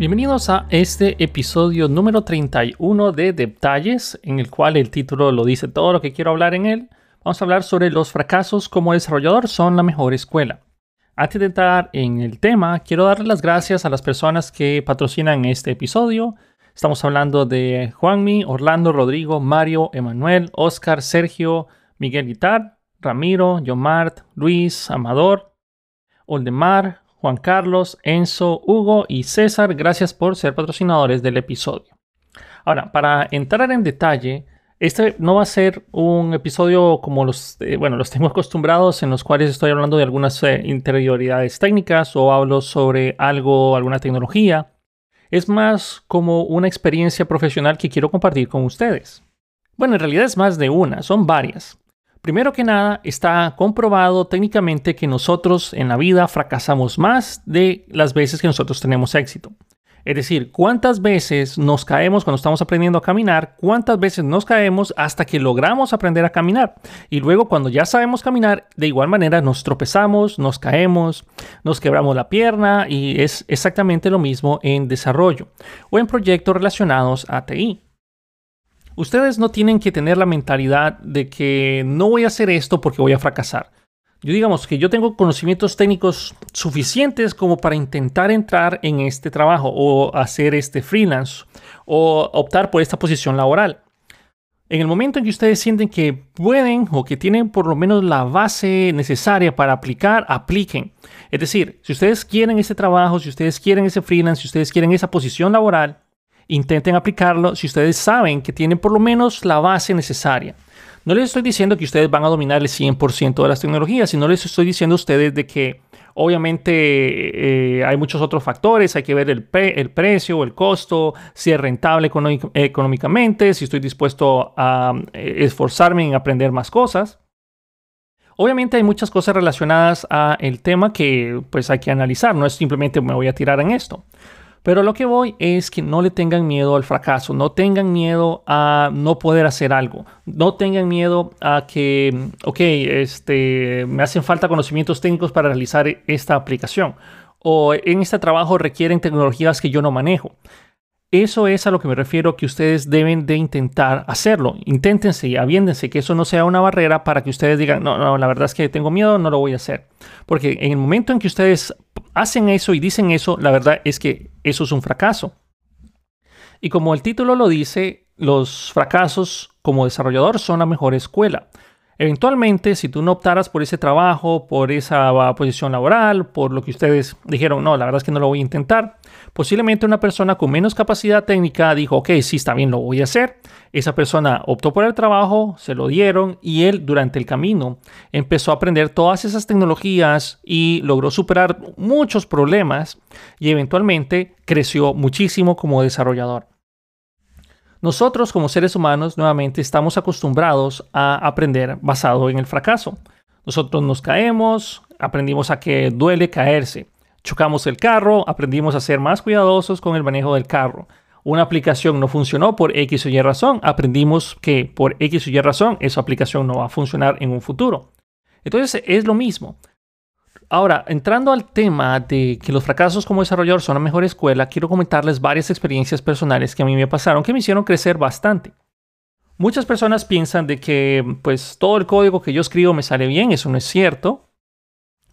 Bienvenidos a este episodio número 31 de Detalles, en el cual el título lo dice todo lo que quiero hablar en él. Vamos a hablar sobre los fracasos como desarrollador son la mejor escuela. Antes de entrar en el tema, quiero darle las gracias a las personas que patrocinan este episodio. Estamos hablando de Juanmi, Orlando, Rodrigo, Mario, Emanuel, Oscar, Sergio, Miguel Guitar, Ramiro, Yomart, Luis, Amador, Oldemar, Juan Carlos, Enzo, Hugo y César, gracias por ser patrocinadores del episodio. Ahora, para entrar en detalle, este no va a ser un episodio como los, eh, bueno, los tengo acostumbrados en los cuales estoy hablando de algunas eh, interioridades técnicas o hablo sobre algo, alguna tecnología. Es más como una experiencia profesional que quiero compartir con ustedes. Bueno, en realidad es más de una, son varias. Primero que nada, está comprobado técnicamente que nosotros en la vida fracasamos más de las veces que nosotros tenemos éxito. Es decir, cuántas veces nos caemos cuando estamos aprendiendo a caminar, cuántas veces nos caemos hasta que logramos aprender a caminar. Y luego cuando ya sabemos caminar, de igual manera nos tropezamos, nos caemos, nos quebramos la pierna y es exactamente lo mismo en desarrollo o en proyectos relacionados a TI. Ustedes no tienen que tener la mentalidad de que no voy a hacer esto porque voy a fracasar. Yo digamos que yo tengo conocimientos técnicos suficientes como para intentar entrar en este trabajo o hacer este freelance o optar por esta posición laboral. En el momento en que ustedes sienten que pueden o que tienen por lo menos la base necesaria para aplicar, apliquen. Es decir, si ustedes quieren ese trabajo, si ustedes quieren ese freelance, si ustedes quieren esa posición laboral, intenten aplicarlo si ustedes saben que tienen por lo menos la base necesaria. No les estoy diciendo que ustedes van a dominar el 100% de las tecnologías, sino les estoy diciendo a ustedes de que obviamente eh, hay muchos otros factores, hay que ver el, el, precio, el costo, si es rentable económicamente, si estoy dispuesto a eh, esforzarme en aprender más cosas. Obviamente hay muchas cosas relacionadas a el tema que pues hay que analizar, no es simplemente me voy a tirar en esto. Pero lo que voy es que no le tengan miedo al fracaso, no tengan miedo a no poder hacer algo, no tengan miedo a que, ok, este, me hacen falta conocimientos técnicos para realizar esta aplicación o en este trabajo requieren tecnologías que yo no manejo. Eso es a lo que me refiero que ustedes deben de intentar hacerlo. Inténtense y aviéndense que eso no sea una barrera para que ustedes digan, no, no, la verdad es que tengo miedo, no lo voy a hacer. Porque en el momento en que ustedes hacen eso y dicen eso, la verdad es que eso es un fracaso. Y como el título lo dice, los fracasos como desarrollador son la mejor escuela. Eventualmente, si tú no optaras por ese trabajo, por esa posición laboral, por lo que ustedes dijeron, no, la verdad es que no lo voy a intentar, posiblemente una persona con menos capacidad técnica dijo, ok, sí, está bien, lo voy a hacer. Esa persona optó por el trabajo, se lo dieron y él durante el camino empezó a aprender todas esas tecnologías y logró superar muchos problemas y eventualmente creció muchísimo como desarrollador. Nosotros como seres humanos nuevamente estamos acostumbrados a aprender basado en el fracaso. Nosotros nos caemos, aprendimos a que duele caerse. Chocamos el carro, aprendimos a ser más cuidadosos con el manejo del carro. Una aplicación no funcionó por X o Y razón, aprendimos que por X o Y razón esa aplicación no va a funcionar en un futuro. Entonces es lo mismo. Ahora, entrando al tema de que los fracasos como desarrollador son la mejor escuela, quiero comentarles varias experiencias personales que a mí me pasaron que me hicieron crecer bastante. Muchas personas piensan de que pues todo el código que yo escribo me sale bien, eso no es cierto.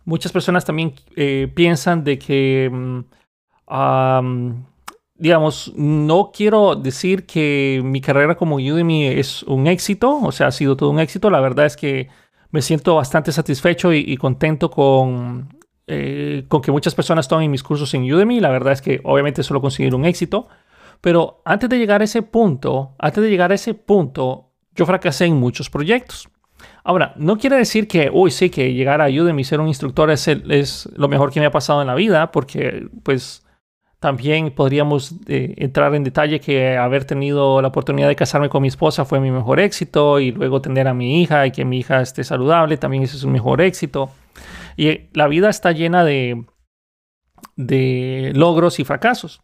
Muchas personas también eh, piensan de que, mm, digamos, no quiero decir que mi carrera como Udemy es un éxito, o sea, ha sido todo un éxito. La verdad es que me siento bastante satisfecho y, contento con, eh, con que muchas personas tomen mis cursos en Udemy. La verdad es que obviamente solo conseguir un éxito. Pero antes de llegar a ese punto, antes de llegar a ese punto, yo fracasé en muchos proyectos. Ahora, no quiere decir que, uy, sí, que llegar a Udemy y ser un instructor es, es lo mejor que me ha pasado en la vida, porque pues también podríamos eh, entrar en detalle que haber tenido la oportunidad de casarme con mi esposa fue mi mejor éxito y luego tener a mi hija y que mi hija esté saludable también ese es un mejor éxito. Y eh, la vida está llena de, de logros y fracasos.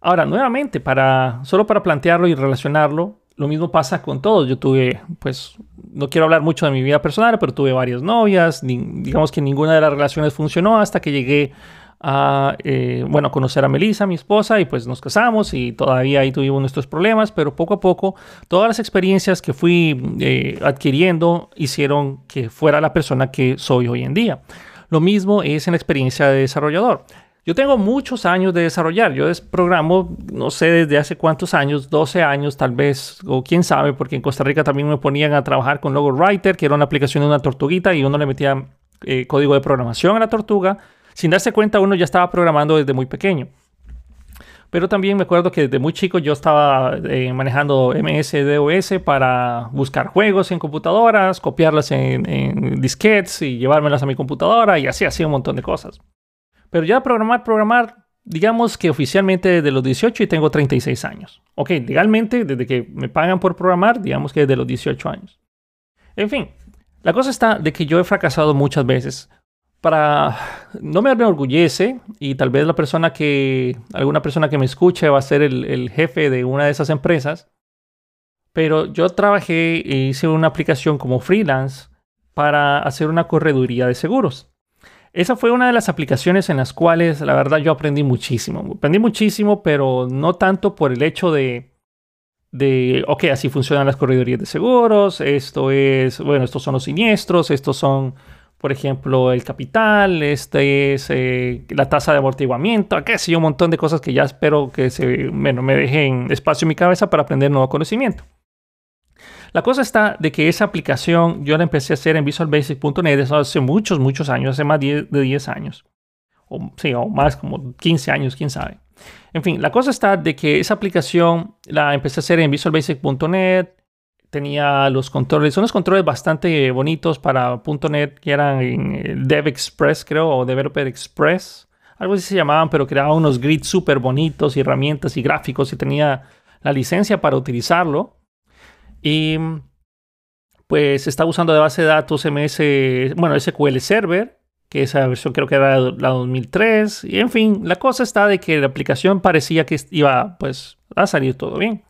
Ahora, nuevamente, para, solo para plantearlo y relacionarlo, lo mismo pasa con todos. Yo tuve, pues, no quiero hablar mucho de mi vida personal, pero tuve varias novias. digamos que ninguna de las relaciones funcionó hasta que llegué a, eh, bueno, conocer a Melissa, mi esposa, y pues nos casamos y todavía ahí tuvimos nuestros problemas, pero poco a poco todas las experiencias que fui eh, adquiriendo hicieron que fuera la persona que soy hoy en día. Lo mismo es en la experiencia de desarrollador. Yo tengo muchos años de desarrollar. Yo programo, no sé desde hace cuántos años, 12 años tal vez, o quién sabe, porque en Costa Rica también me ponían a trabajar con Logo Writer, que era una aplicación de una tortuguita y uno le metía eh, código de programación a la tortuga sin darse cuenta, uno ya estaba programando desde muy pequeño. Pero también me acuerdo que desde muy chico yo estaba eh, manejando MS-DOS para buscar juegos en computadoras, copiarlas en, disquetes y llevármelas a mi computadora y así, así un montón de cosas. Pero ya programar, programar, digamos que oficialmente desde los 18 y tengo 36 años. Ok, legalmente, desde que me pagan por programar, digamos que desde los 18 años. En fin, la cosa está de que yo he fracasado muchas veces para no me enorgullece y tal vez la persona que alguna persona que me escuche va a ser el, jefe de una de esas empresas pero yo trabajé e hice una aplicación como freelance para hacer una correduría de seguros. Esa fue una de las aplicaciones en las cuales la verdad yo aprendí muchísimo. Aprendí muchísimo pero no tanto por el hecho de de, ok, así funcionan las corredurías de seguros, esto es, bueno, estos son los siniestros, estos son por ejemplo, el capital, este es eh, la tasa de amortiguamiento, qué sé yo, un montón de cosas que ya espero que se, bueno, me dejen espacio en mi cabeza para aprender nuevo conocimiento. La cosa está de que esa aplicación yo la empecé a hacer en visualbasic.net hace muchos, muchos años, hace más de 10 años. O, sí, o más como 15 años, quién sabe. En fin, la cosa está de que esa aplicación la empecé a hacer en visualbasic.net tenía los controles, son unos controles bastante bonitos para .NET que eran en Dev Express, creo, o Developer Express, algo así se llamaban, pero creaba unos grids súper bonitos y herramientas y gráficos y tenía la licencia para utilizarlo. Y pues estaba usando de base de datos MS, bueno, SQL Server, que esa versión creo que era la 2003. Y en fin, la cosa está de que la aplicación parecía que iba pues a salir todo bien.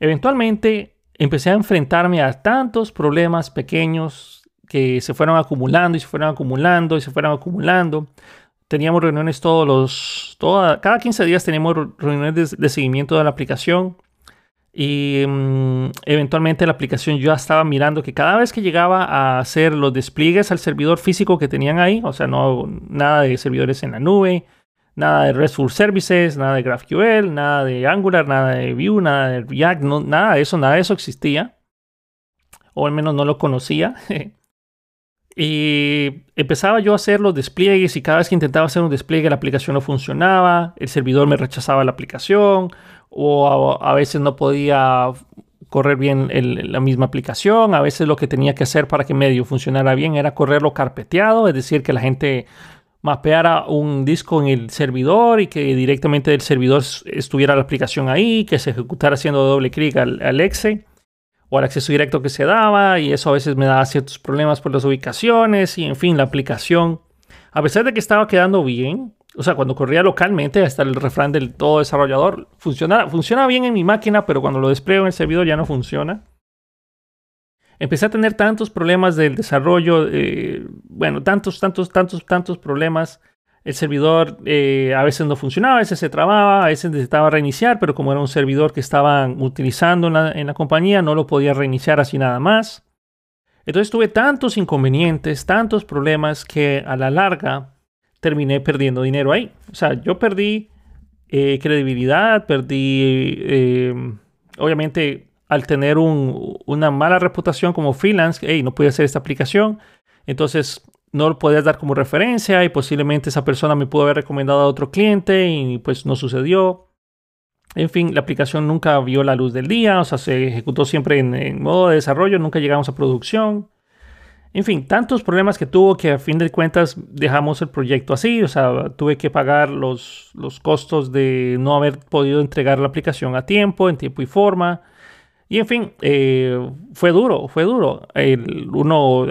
Eventualmente empecé a enfrentarme a tantos problemas pequeños que se fueron acumulando y se fueron acumulando y se fueron acumulando. Teníamos reuniones todos los, toda, cada 15 días teníamos reuniones de, seguimiento de la aplicación y mm, eventualmente la aplicación yo estaba mirando que cada vez que llegaba a hacer los despliegues al servidor físico que tenían ahí, o sea, no nada de servidores en la nube, nada de RESTful Services, nada de GraphQL, nada de Angular, nada de Vue, nada de React, nada de eso, nada de eso existía. O al menos no lo conocía. y empezaba yo a hacer los despliegues y cada vez que intentaba hacer un despliegue la aplicación no funcionaba, el servidor me rechazaba la aplicación o a, veces no podía correr bien la misma aplicación. A veces lo que tenía que hacer para que medio funcionara bien era correrlo carpeteado, es decir, que la gente mapeara un disco en el servidor y que directamente del servidor estuviera la aplicación ahí, que se ejecutara haciendo doble clic al, exe o al acceso directo que se daba y eso a veces me daba ciertos problemas por las ubicaciones y en fin, la aplicación, a pesar de que estaba quedando bien, o sea, cuando corría localmente, hasta el refrán del todo desarrollador, funciona, funciona bien en mi máquina, pero cuando lo despliego en el servidor ya no funciona empecé a tener tantos problemas del desarrollo, eh, bueno, tantos, tantos, tantos, tantos problemas. El servidor eh, a veces no funcionaba, a veces se trababa, a veces necesitaba reiniciar, pero como era un servidor que estaban utilizando en la, compañía, no lo podía reiniciar así nada más. Entonces tuve tantos inconvenientes, tantos problemas que a la larga terminé perdiendo dinero ahí. O sea, yo perdí eh, credibilidad, perdí, obviamente, al tener una mala reputación como freelance, hey, no pude hacer esta aplicación, entonces no lo podías dar como referencia y posiblemente esa persona me pudo haber recomendado a otro cliente y pues no sucedió. En fin, la aplicación nunca vio la luz del día, o sea, se ejecutó siempre en, modo de desarrollo, nunca llegamos a producción. En fin, tantos problemas que tuvo que a fin de cuentas dejamos el proyecto así, o sea, tuve que pagar los, los costos de no haber podido entregar la aplicación a tiempo, en tiempo y forma. Y en fin, eh, fue duro, fue duro. Uno,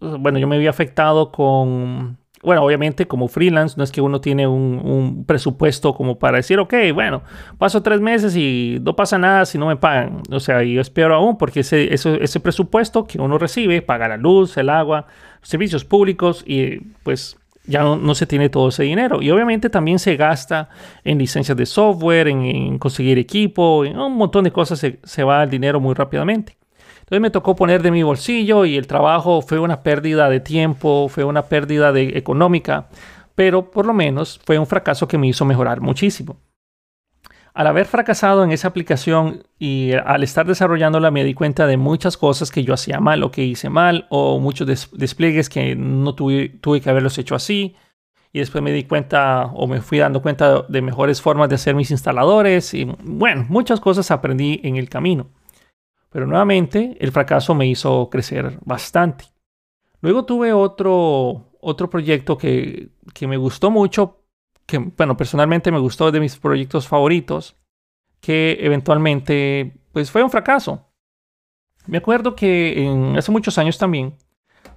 bueno, yo me había afectado con, bueno, obviamente como freelance, no es que uno tiene un, presupuesto como para decir, ok, bueno, paso tres meses y no pasa nada si no me pagan. O sea, yo espero aún porque ese, ese presupuesto que uno recibe paga la luz, el agua, servicios públicos y pues ya no, se tiene todo ese dinero. Y obviamente también se gasta en licencias de software, en, conseguir equipo, en un montón de cosas se, se, va el dinero muy rápidamente. Entonces me tocó poner de mi bolsillo y el trabajo fue una pérdida de tiempo, fue una pérdida de económica, pero por lo menos fue un fracaso que me hizo mejorar muchísimo. Al haber fracasado en esa aplicación y al estar desarrollándola me di cuenta de muchas cosas que yo hacía mal o que hice mal o muchos despliegues que no tuve, tuve que haberlos hecho así. Y después me di cuenta o me fui dando cuenta de mejores formas de hacer mis instaladores y bueno, muchas cosas aprendí en el camino. Pero nuevamente el fracaso me hizo crecer bastante. Luego tuve otro, otro proyecto que, que me gustó mucho que, bueno, personalmente me gustó de mis proyectos favoritos, que eventualmente, pues fue un fracaso. Me acuerdo que en, hace muchos años también,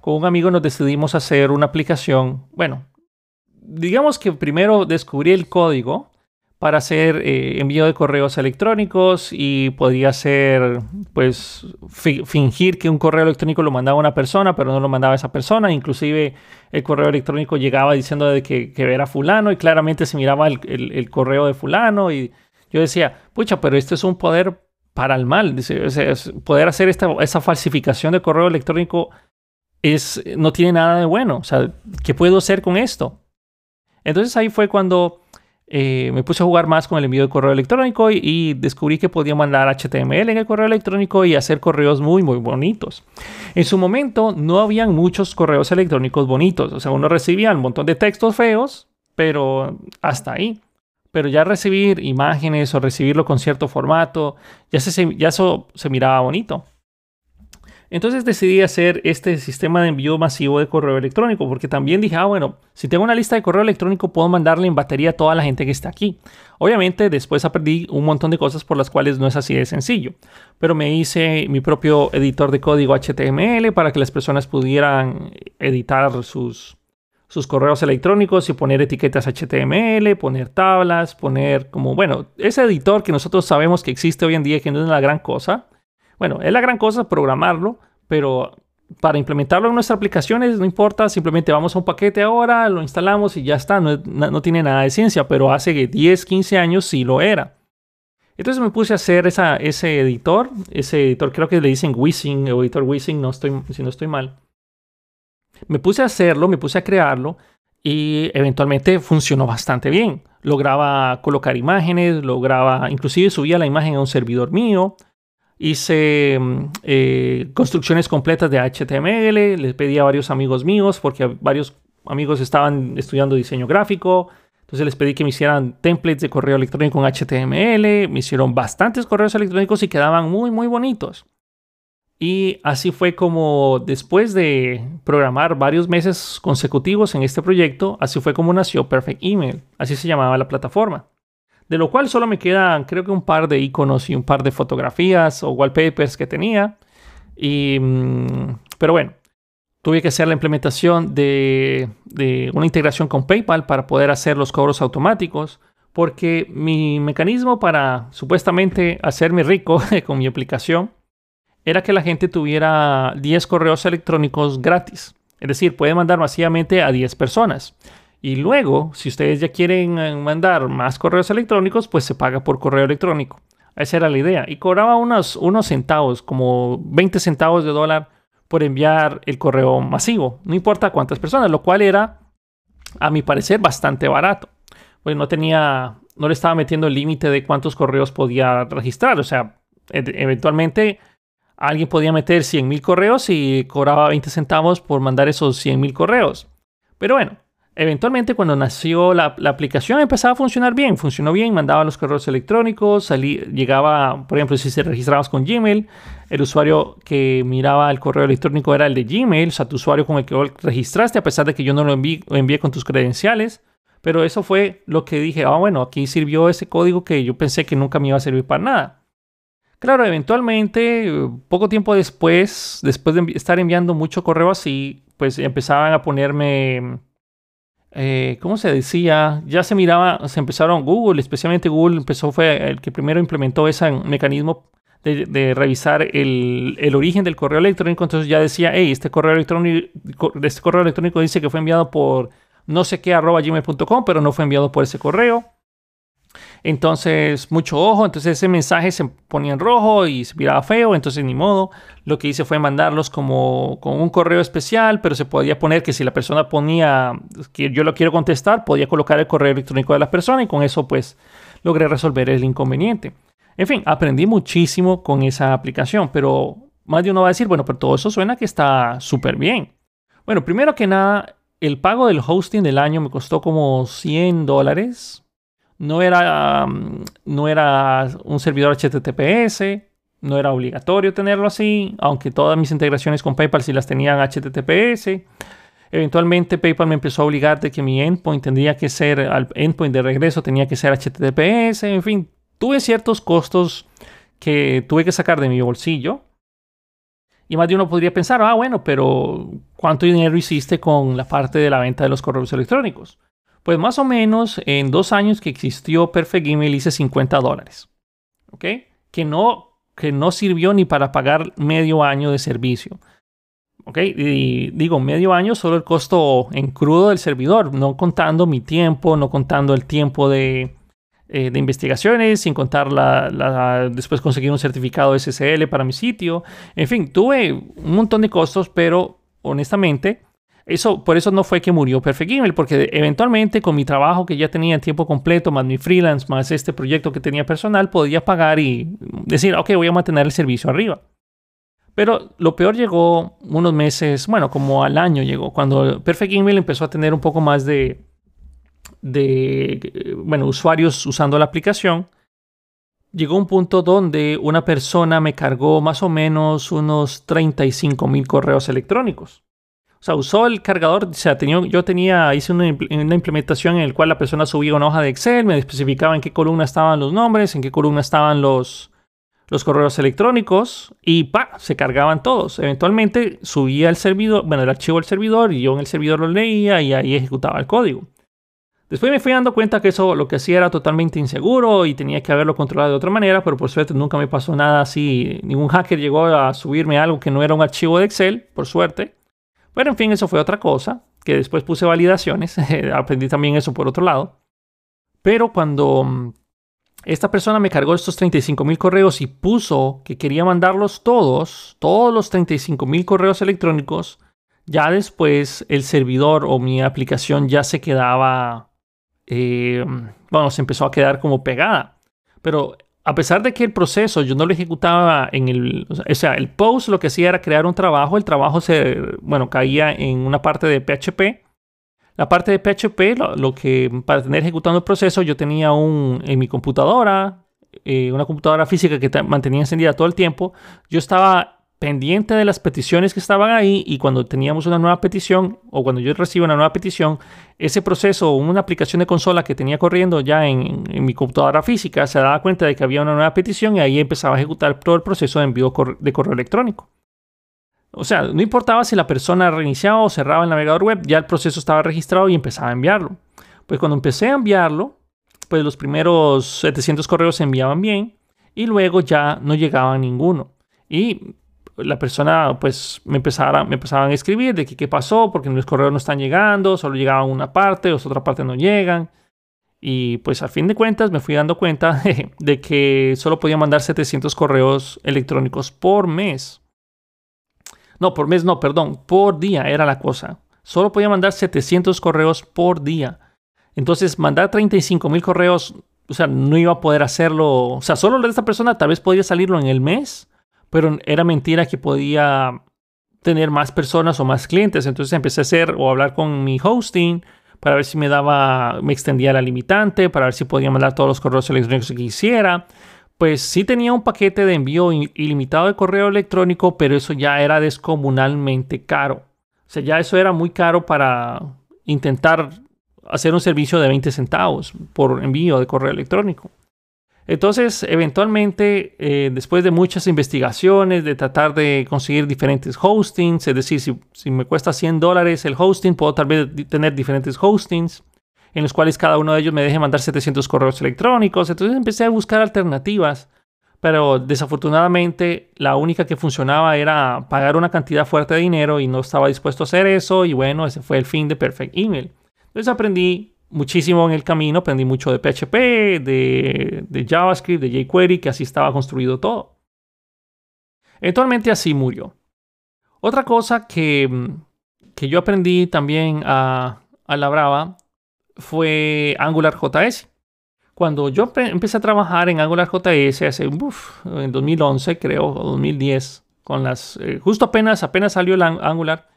con un amigo nos decidimos hacer una aplicación, bueno, digamos que primero descubrí el código para hacer eh, envío de correos electrónicos y podía ser, pues, fingir que un correo electrónico lo mandaba una persona, pero no lo mandaba esa persona. Inclusive el correo electrónico llegaba diciendo de que, era fulano y claramente se miraba el, correo de fulano y yo decía, pucha, pero esto es un poder para el mal. Poder hacer esta, esa falsificación de correo electrónico es, no tiene nada de bueno. O sea, ¿qué puedo hacer con esto? Entonces ahí fue cuando eh, me puse a jugar más con el envío de correo electrónico y, descubrí que podía mandar HTML en el correo electrónico y hacer correos muy, muy bonitos. En su momento no habían muchos correos electrónicos bonitos, o sea, uno recibía un montón de textos feos, pero hasta ahí. Pero ya recibir imágenes o recibirlo con cierto formato, ya, ya eso se miraba bonito. Entonces decidí hacer este sistema de envío masivo de correo electrónico, porque también dije, ah, bueno, si tengo una lista de correo electrónico, puedo mandarle en batería a toda la gente que está aquí. Obviamente después aprendí un montón de cosas por las cuales no es así de sencillo, pero me hice mi propio editor de código HTML para que las personas pudieran editar sus, sus correos electrónicos y poner etiquetas HTML, poner tablas, poner como, bueno, ese editor que nosotros sabemos que existe hoy en día, que no es una gran cosa, bueno, es la gran cosa programarlo, pero para implementarlo en nuestras aplicaciones no importa, simplemente vamos a un paquete ahora, lo instalamos y ya está, no, tiene nada de ciencia, pero hace 10, 15 años sí lo era. Entonces me puse a hacer ese editor, ese editor creo que le dicen Wissing o editor Wissing, no estoy, si no estoy mal. Me puse a hacerlo, me puse a crearlo y eventualmente funcionó bastante bien. Lograba colocar imágenes, lograba, inclusive subía la imagen a un servidor mío, Hice mm, eh, construcciones completas de HTML, les pedí a varios amigos míos, porque varios amigos estaban estudiando diseño gráfico. Entonces les pedí que me hicieran templates de correo electrónico en HTML. Me hicieron bastantes correos electrónicos y quedaban muy, muy bonitos. Y así fue como después de programar varios meses consecutivos en este proyecto, así fue como nació Perfect Email. Así se llamaba la plataforma de lo cual solo me quedan creo que un par de iconos y un par de fotografías o wallpapers que tenía. Y, mm, pero bueno, tuve que hacer la implementación de, una integración con PayPal para poder hacer los cobros automáticos, porque mi mecanismo para supuestamente hacerme rico con mi aplicación era que la gente tuviera 10 correos electrónicos gratis. Es decir, puede mandar masivamente a 10 personas. Y luego, si ustedes ya quieren eh, mandar más correos electrónicos, pues se paga por correo electrónico. Esa era la idea. Y cobraba unos, unos centavos, como 20 centavos de dólar por enviar el correo masivo. No importa cuántas personas, lo cual era, a mi parecer, bastante barato. Pues no tenía, no le estaba metiendo el límite de cuántos correos podía registrar. O sea, eventualmente alguien podía meter 100 mil correos y cobraba 20 centavos por mandar esos 100 mil correos. Pero bueno, Eventualmente, cuando nació la, aplicación, empezaba a funcionar bien. Funcionó bien, mandaba los correos electrónicos, llegaba, por ejemplo, si se registrabas con Gmail, el usuario que miraba el correo electrónico era el de Gmail, o sea, tu usuario con el que registraste, a pesar de que yo no lo envié, lo envié con tus credenciales. Pero eso fue lo que dije, ah, bueno, aquí sirvió ese código que yo pensé que nunca me iba a servir para nada. Claro, eventualmente, poco tiempo después, después de estar enviando mucho correo así, pues empezaban a ponerme eh, ¿cómo se decía? Ya se miraba, se empezaron Google, especialmente Google empezó, fue el que primero implementó ese mecanismo de, revisar el, origen del correo electrónico. Entonces ya decía, hey, este correo electrónico, este correo electrónico dice que fue enviado por no sé qué arroba gmail.com, pero no fue enviado por ese correo. Entonces, mucho ojo. Entonces, ese mensaje se ponía en rojo y se miraba feo. Entonces, ni modo. Lo que hice fue mandarlos como con un correo especial, pero se podía poner que si la persona ponía que yo lo quiero contestar, podía colocar el correo electrónico de la persona y con eso, pues, logré resolver el inconveniente. En fin, aprendí muchísimo con esa aplicación, pero más de uno va a decir, bueno, pero todo eso suena que está súper bien. Bueno, primero que nada, el pago del hosting del año me costó como 100 dólares no era, no era un servidor HTTPS, no era obligatorio tenerlo así, aunque todas mis integraciones con PayPal sí las tenían HTTPS. Eventualmente PayPal me empezó a obligar de que mi endpoint tendría que ser, al endpoint de regreso tenía que ser HTTPS, en fin, tuve ciertos costos que tuve que sacar de mi bolsillo. Y más de uno podría pensar, ah, bueno, pero ¿cuánto dinero hiciste con la parte de la venta de los correos electrónicos? Pues más o menos en dos años que existió Perfect Email hice 50 dólares. ¿Ok? Que no, que no sirvió ni para pagar medio año de servicio. ¿Ok? Y digo, medio año solo el costo en crudo del servidor, no contando mi tiempo, no contando el tiempo de, eh, investigaciones, sin contar la, después conseguir un certificado SSL para mi sitio. En fin, tuve un montón de costos, pero honestamente eso, por eso no fue que murió Perfect Email, porque eventualmente con mi trabajo que ya tenía en tiempo completo, más mi freelance, más este proyecto que tenía personal, podía pagar y decir, ok, voy a mantener el servicio arriba. Pero lo peor llegó unos meses, bueno, como al año llegó, cuando Perfect Email empezó a tener un poco más de, de bueno, usuarios usando la aplicación. Llegó un punto donde una persona me cargó más o menos unos 35 mil correos electrónicos. Sea, usó el cargador, o sea, yo tenía, hice una, implementación en la cual la persona subía una hoja de Excel, me especificaba en qué columna estaban los nombres, en qué columna estaban los, los correos electrónicos y pa, se cargaban todos. Eventualmente subía el servidor, bueno, el archivo al servidor y yo en el servidor lo leía y ahí ejecutaba el código. Después me fui dando cuenta que eso lo que hacía era totalmente inseguro y tenía que haberlo controlado de otra manera, pero por suerte nunca me pasó nada así. Ningún hacker llegó a subirme algo que no era un archivo de Excel, por suerte. Pero en fin, eso fue otra cosa, que después puse validaciones, aprendí también eso por otro lado. Pero cuando mm, esta persona me cargó estos 35 mil correos y puso que quería mandarlos todos, todos los 35 mil correos electrónicos, ya después el servidor o mi aplicación ya se quedaba, eh, bueno, se empezó a quedar como pegada. Pero a pesar de que el proceso yo no lo ejecutaba en el, o sea, el post lo que hacía era crear un trabajo, el trabajo se, bueno, caía en una parte de PHP. La parte de PHP, lo, que para tener ejecutando el proceso, yo tenía un, en mi computadora, eh, una computadora física que mantenía encendida todo el tiempo. Yo estaba pendiente de las peticiones que estaban ahí y cuando teníamos una nueva petición o cuando yo recibo una nueva petición, ese proceso o una aplicación de consola que tenía corriendo ya en, mi computadora física se daba cuenta de que había una nueva petición y ahí empezaba a ejecutar todo el proceso de envío de correo electrónico. O sea, no importaba si la persona reiniciaba o cerraba el navegador web, ya el proceso estaba registrado y empezaba a enviarlo. Pues cuando empecé a enviarlo, pues los primeros 700 correos se enviaban bien y luego ya no llegaba ninguno. Y la persona pues me, empezara, me empezaban a escribir de que qué pasó, porque los correos no están llegando, solo llegaban una parte, o otra parte no llegan. Y pues al fin de cuentas me fui dando cuenta de que solo podía mandar 700 correos electrónicos por mes. No, por mes no, perdón, por día era la cosa. Solo podía mandar 700 correos por día. Entonces, mandar 35 mil correos, o sea, no iba a poder hacerlo. O sea, solo de esta persona tal vez podría salirlo en el mes, pero era mentira que podía tener más personas o más clientes. Entonces empecé a hacer o hablar con mi hosting para ver si me daba, me extendía la limitante, para ver si podía mandar todos los correos electrónicos que quisiera. Pues sí tenía un paquete de envío ilimitado de correo electrónico, pero eso ya era descomunalmente caro. O sea, ya eso era muy caro para intentar hacer un servicio de 20 centavos por envío de correo electrónico. Entonces, eventualmente, eh, después de muchas investigaciones, de tratar de conseguir diferentes hostings, es decir, si, me cuesta 100 dólares el hosting, puedo tal vez tener diferentes hostings en los cuales cada uno de ellos me deje mandar 700 correos electrónicos. Entonces empecé a buscar alternativas, pero desafortunadamente la única que funcionaba era pagar una cantidad fuerte de dinero y no estaba dispuesto a hacer eso y bueno, ese fue el fin de Perfect Email. Entonces aprendí muchísimo en el camino, aprendí mucho de PHP, de, JavaScript, de jQuery, que así estaba construido todo. Eventualmente así murió. Otra cosa que, que yo aprendí también a, a la brava fue Angular JS. Cuando yo empecé a trabajar en Angular JS hace, en 2011 creo, o 2010, con las, eh, justo apenas, apenas salió el Angular,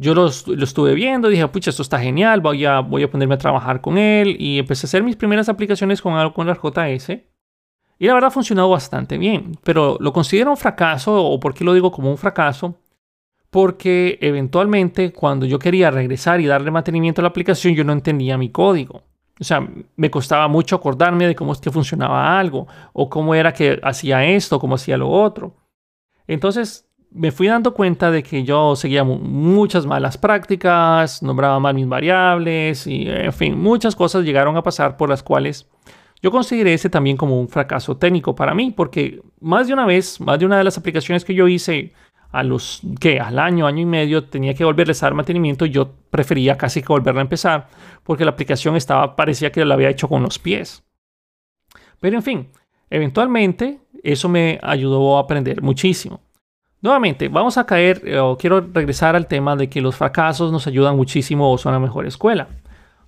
yo lo, estuve viendo, dije, pucha, esto está genial, voy a, voy a ponerme a trabajar con él y empecé a hacer mis primeras aplicaciones con Angular JS. Y la verdad ha funcionado bastante bien, pero lo considero un fracaso, o por qué lo digo como un fracaso, porque eventualmente cuando yo quería regresar y darle mantenimiento a la aplicación, yo no entendía mi código. O sea, me costaba mucho acordarme de cómo es que funcionaba algo, o cómo era que hacía esto, cómo hacía lo otro. Entonces me fui dando cuenta de que yo seguía muchas malas prácticas, nombraba mal mis variables, y en fin, muchas cosas llegaron a pasar por las cuales yo consideré ese también como un fracaso técnico para mí, porque más de una vez, más de una de las aplicaciones que yo hice, a los que al año, año y medio tenía que volverles a dar mantenimiento, yo prefería casi que volverla a empezar porque la aplicación estaba parecía que la había hecho con los pies. Pero en fin, eventualmente eso me ayudó a aprender muchísimo. Nuevamente, vamos a caer, eh, o quiero regresar al tema de que los fracasos nos ayudan muchísimo o son la mejor escuela.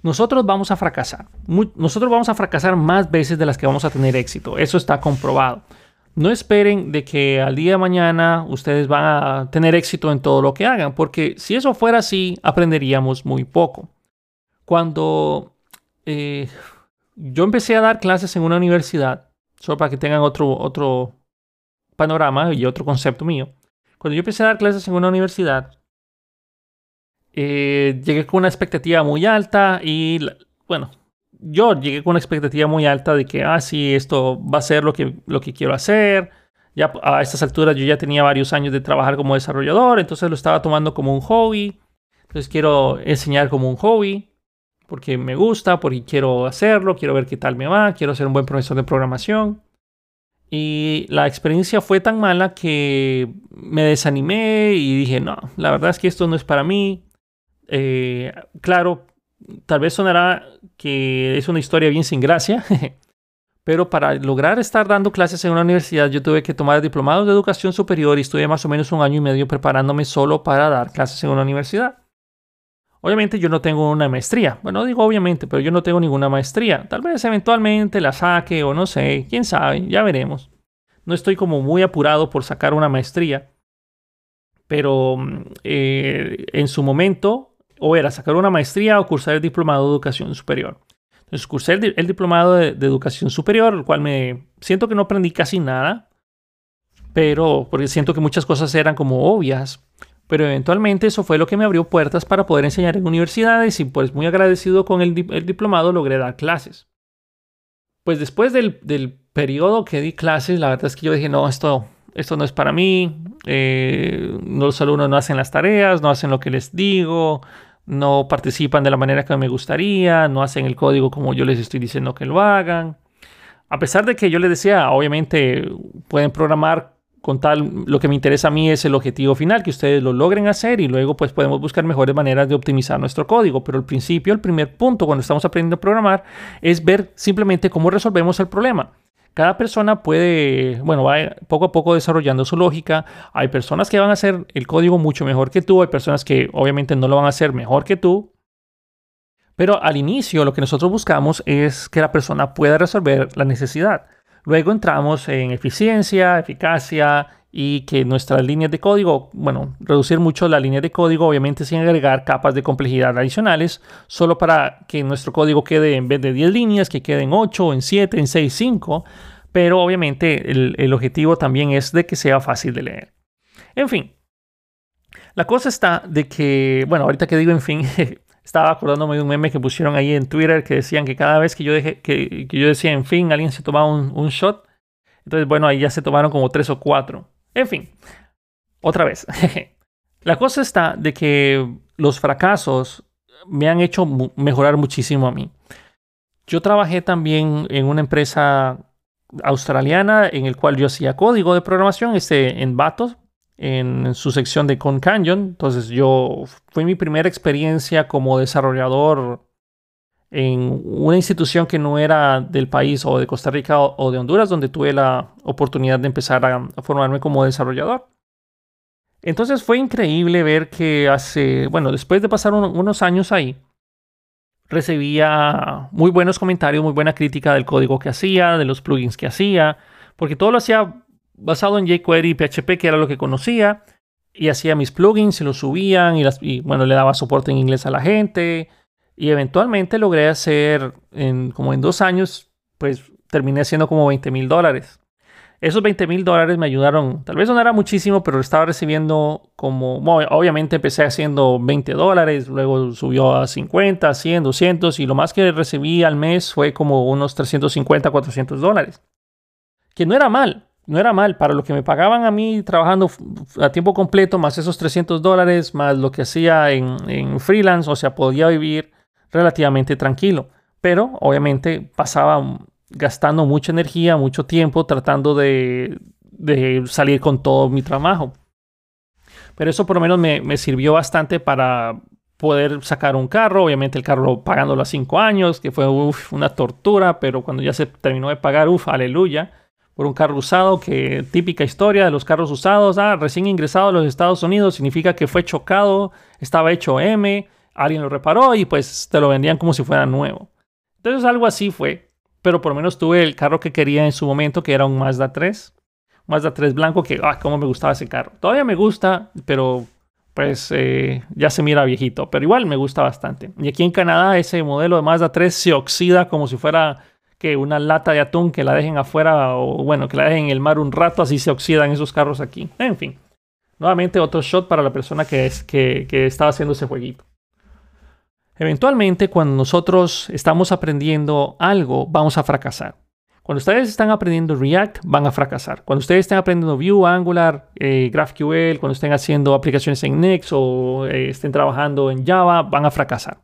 Nosotros vamos a fracasar. nosotros vamos a fracasar más veces de las que vamos a tener éxito. Eso está comprobado no esperen de que al día de mañana ustedes van a tener éxito en todo lo que hagan, porque si eso fuera así, aprenderíamos muy poco. Cuando eh, yo empecé a dar clases en una universidad, solo para que tengan otro, otro panorama y otro concepto mío, cuando yo empecé a dar clases en una universidad, eh, llegué con una expectativa muy alta y, bueno, yo llegué con una expectativa muy alta de que, ah, sí, esto va a ser lo que, lo que quiero hacer. Ya a estas alturas yo ya tenía varios años de trabajar como desarrollador, entonces lo estaba tomando como un hobby. Entonces quiero enseñar como un hobby, porque me gusta, porque quiero hacerlo, quiero ver qué tal me va, quiero ser un buen profesor de programación. Y la experiencia fue tan mala que me desanimé y dije, no, la verdad es que esto no es para mí. Eh, claro, tal vez sonará que es una historia bien sin gracia, pero para lograr estar dando clases en una universidad yo tuve que tomar diplomados de educación superior y estuve más o menos un año y medio preparándome solo para dar clases en una universidad. Obviamente yo no tengo una maestría. Bueno, digo obviamente, pero yo no tengo ninguna maestría. Tal vez eventualmente la saque o no sé, quién sabe, ya veremos. No estoy como muy apurado por sacar una maestría. Pero mm, eh, en su momento o era sacar una maestría o cursar el diplomado de educación superior. Entonces cursé el, diplomado de, educación superior, el cual me siento que no aprendí casi nada, pero porque siento que muchas cosas eran como obvias, pero eventualmente eso fue lo que me abrió puertas para poder enseñar en universidades y pues muy agradecido con el, diplomado logré dar clases. Pues después del, del periodo que di clases, la verdad es que yo dije, no, esto, esto no es para mí, eh, los alumnos no hacen las tareas, no hacen lo que les digo, no participan de la manera que me gustaría, no hacen el código como yo les estoy diciendo que lo hagan. A pesar de que yo les decía, obviamente pueden programar con tal, lo que me interesa a mí es el objetivo final, que ustedes lo logren hacer y luego pues podemos buscar mejores maneras de optimizar nuestro código. Pero al principio, el primer punto cuando estamos aprendiendo a programar es ver simplemente cómo resolvemos el problema. Cada persona puede, bueno, va poco a poco desarrollando su lógica. Hay personas que van a hacer el código mucho mejor que tú, hay personas que obviamente no lo van a hacer mejor que tú. Pero al inicio lo que nosotros buscamos es que la persona pueda resolver la necesidad. Luego entramos en eficiencia, eficacia y que nuestras líneas de código, bueno, reducir mucho la línea de código, obviamente sin agregar capas de complejidad adicionales, solo para que nuestro código quede en vez de 10 líneas, que quede en 8, en 7, en 6, 5, pero obviamente el, objetivo también es de que sea fácil de leer. En fin, la cosa está de que, bueno, ahorita que digo en fin, estaba acordándome de un meme que pusieron ahí en Twitter que decían que cada vez que yo, dejé, que, yo decía en fin, alguien se tomaba un, shot. Entonces, bueno, ahí ya se tomaron como tres o cuatro. En fin, otra vez. la cosa está de que los fracasos me han hecho mejorar muchísimo a mí. Yo trabajé también en una empresa australiana en el cual yo hacía código de programación este, en Batos. En su sección de Con Canyon. Entonces yo fue mi primera experiencia como desarrollador en una institución que no era del país o de Costa Rica o de Honduras, donde tuve la oportunidad de empezar a, formarme como desarrollador. Entonces fue increíble ver que hace, bueno, después de pasar unos años ahí, recibía muy buenos comentarios, muy buena crítica del código que hacía, de los plugins que hacía, porque todo lo hacía basado en jQuery y PHP, que era lo que conocía, y hacía mis plugins y los subían y, y bueno, le daba soporte en inglés a la gente, y eventualmente logré hacer, en, como en dos años, pues terminé haciendo como 20 mil dólares. Esos 20 mil dólares me ayudaron, tal vez no era muchísimo, pero estaba recibiendo como, obviamente empecé haciendo 20 dólares, luego subió a 50, 100, 200 y lo más que recibí al mes fue como unos 350, 400 dólares. Que no era mal, no era mal para lo que me pagaban a mí trabajando a tiempo completo, más esos 300 dólares, más lo que hacía en, en freelance, o sea, podía vivir relativamente tranquilo. Pero obviamente pasaba gastando mucha energía, mucho tiempo tratando de, salir con todo mi trabajo. Pero eso por lo menos me, sirvió bastante para poder sacar un carro, obviamente el carro pagándolo a cinco años, que fue una tortura, pero cuando ya se terminó de pagar, uff, aleluya, por un carro usado, que típica historia de los carros usados, ah, recién ingresado a los Estados Unidos, significa que fue chocado, estaba hecho M, alguien lo reparó y pues te lo vendían como si fuera nuevo. Entonces algo así fue, pero por lo menos tuve el carro que quería en su momento, que era un Mazda 3. Mazda 3 blanco, que, ah, cómo me gustaba ese carro. Todavía me gusta, pero pues eh, ya se mira viejito, pero igual me gusta bastante. Y aquí en Canadá ese modelo de Mazda 3 se oxida como si fuera que una lata de atún que la dejen afuera o bueno, que la dejen en el mar un rato, así se oxidan esos carros aquí. En fin, nuevamente otro shot para la persona que, es, que, estaba haciendo ese jueguito. Eventualmente, cuando nosotros estamos aprendiendo algo, vamos a fracasar. Cuando ustedes están aprendiendo React, van a fracasar. Cuando ustedes estén aprendiendo Vue, Angular, eh, GraphQL, cuando estén haciendo aplicaciones en Next o eh, estén trabajando en Java, van a fracasar.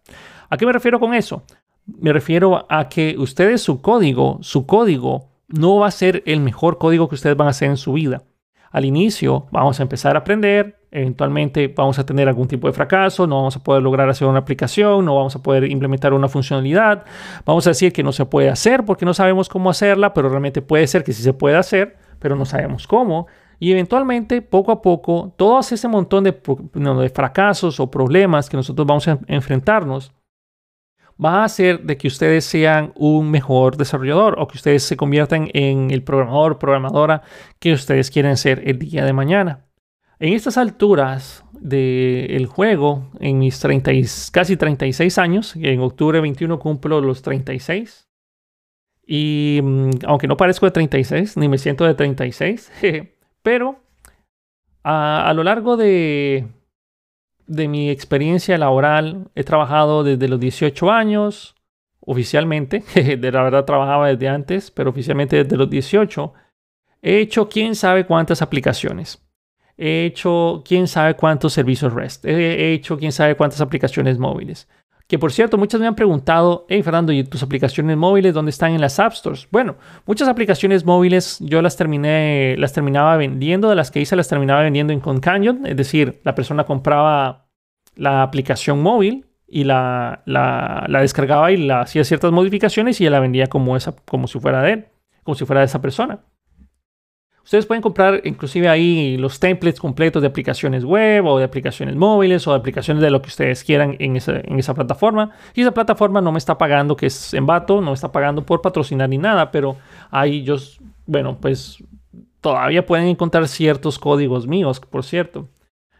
¿A qué me refiero con eso? Me refiero a que ustedes su código, su código no va a ser el mejor código que ustedes van a hacer en su vida. Al inicio vamos a empezar a aprender, eventualmente vamos a tener algún tipo de fracaso, no vamos a poder lograr hacer una aplicación, no vamos a poder implementar una funcionalidad, vamos a decir que no se puede hacer porque no sabemos cómo hacerla, pero realmente puede ser que sí se puede hacer, pero no sabemos cómo. Y eventualmente, poco a poco, todo ese montón de, de fracasos o problemas que nosotros vamos a enfrentarnos va a hacer de que ustedes sean un mejor desarrollador o que ustedes se conviertan en el programador, programadora que ustedes quieren ser el día de mañana. En estas alturas del juego, en mis 30, casi 36 años, en octubre 21 cumplo los 36. Y mm, aunque no parezco de 36, ni me siento de 36, pero a lo largo de, de mi experiencia laboral, he trabajado desde los 18 años, oficialmente, de la verdad trabajaba desde antes, pero oficialmente desde los 18. He hecho quién sabe cuántas aplicaciones. He hecho quién sabe cuántos servicios REST. He hecho quién sabe cuántas aplicaciones móviles. Que por cierto, muchas me han preguntado, hey Fernando, ¿y tus aplicaciones móviles dónde están en las App Stores? Bueno, muchas aplicaciones móviles yo las terminé, las terminaba vendiendo, de las que hice las terminaba vendiendo en Canyon, es decir, la persona compraba la aplicación móvil y la, la, la descargaba y la hacía ciertas modificaciones y ya la vendía como, esa, como si fuera de él, como si fuera de esa persona. Ustedes pueden comprar inclusive ahí los templates completos de aplicaciones web o de aplicaciones móviles o de aplicaciones de lo que ustedes quieran en esa, en esa plataforma. Y esa plataforma no me está pagando, que es en vato, no me está pagando por patrocinar ni nada, pero ahí yo, bueno, pues todavía pueden encontrar ciertos códigos míos, por cierto.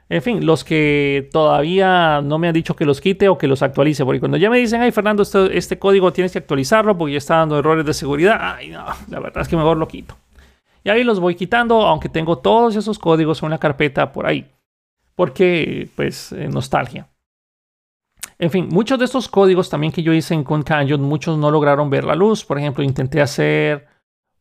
En fin, los que todavía no me han dicho que los quite o que los actualice, porque cuando ya me dicen, ay Fernando, este, este código tienes que actualizarlo porque ya está dando errores de seguridad, ay no, la verdad es que mejor lo quito. Y ahí los voy quitando, aunque tengo todos esos códigos en una carpeta por ahí. Porque, pues, eh, nostalgia. En fin, muchos de estos códigos también que yo hice en Canyon, muchos no lograron ver la luz. Por ejemplo, intenté hacer...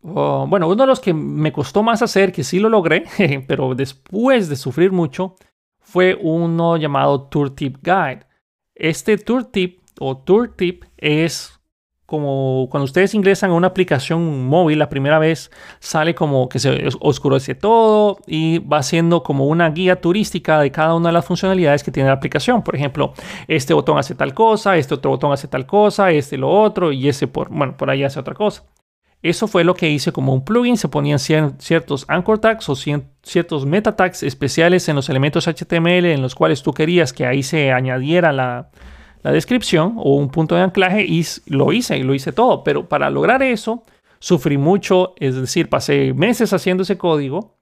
Bueno, uno de los que me costó más hacer, que sí lo logré, pero después de sufrir mucho, fue uno llamado Tour Tip Guide. Este Tour Tip o Tour Tip es como cuando ustedes ingresan a una aplicación móvil la primera vez, sale como que se oscurece todo y va siendo como una guía turística de cada una de las funcionalidades que tiene la aplicación. Por ejemplo, este botón hace tal cosa, este otro botón hace tal cosa, este lo otro y ese por, bueno, por ahí hace otra cosa. Eso fue lo que hice como un plugin. Se ponían ciertos anchor tags o ciertos meta tags especiales en los elementos HTML en los cuales tú querías que ahí se añadiera la, la descripción o un punto de anclaje y lo hice y lo hice todo. Pero para lograr eso, sufrí mucho, es decir, pasé meses haciendo ese código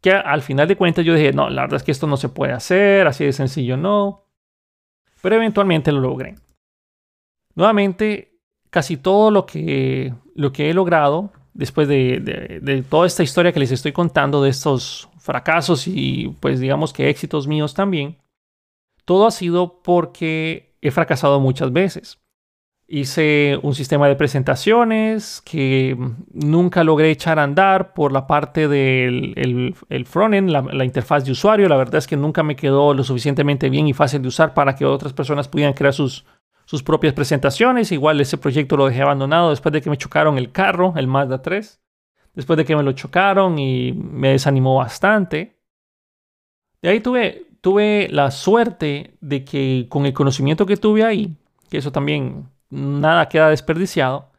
que al final de cuentas yo dije, no, la verdad es que esto no se puede hacer, así de sencillo no. Pero eventualmente lo logré. Nuevamente, casi todo lo que, lo que he logrado después de, de toda esta historia que les estoy contando, de estos fracasos y pues digamos que éxitos míos también, todo ha sido porque he fracasado muchas veces. Hice un sistema de presentaciones que nunca logré echar a andar por la parte del el, frontend, la, interfaz de usuario. La verdad es que nunca me quedó lo suficientemente bien y fácil de usar para que otras personas pudieran crear sus, sus propias presentaciones. Igual ese proyecto lo dejé abandonado después de que me chocaron el carro, el Mazda 3. Después de que me lo chocaron y me desanimó bastante. De ahí tuve tuve la suerte de que con el conocimiento que tuve ahí, que eso también nada queda desperdiciado,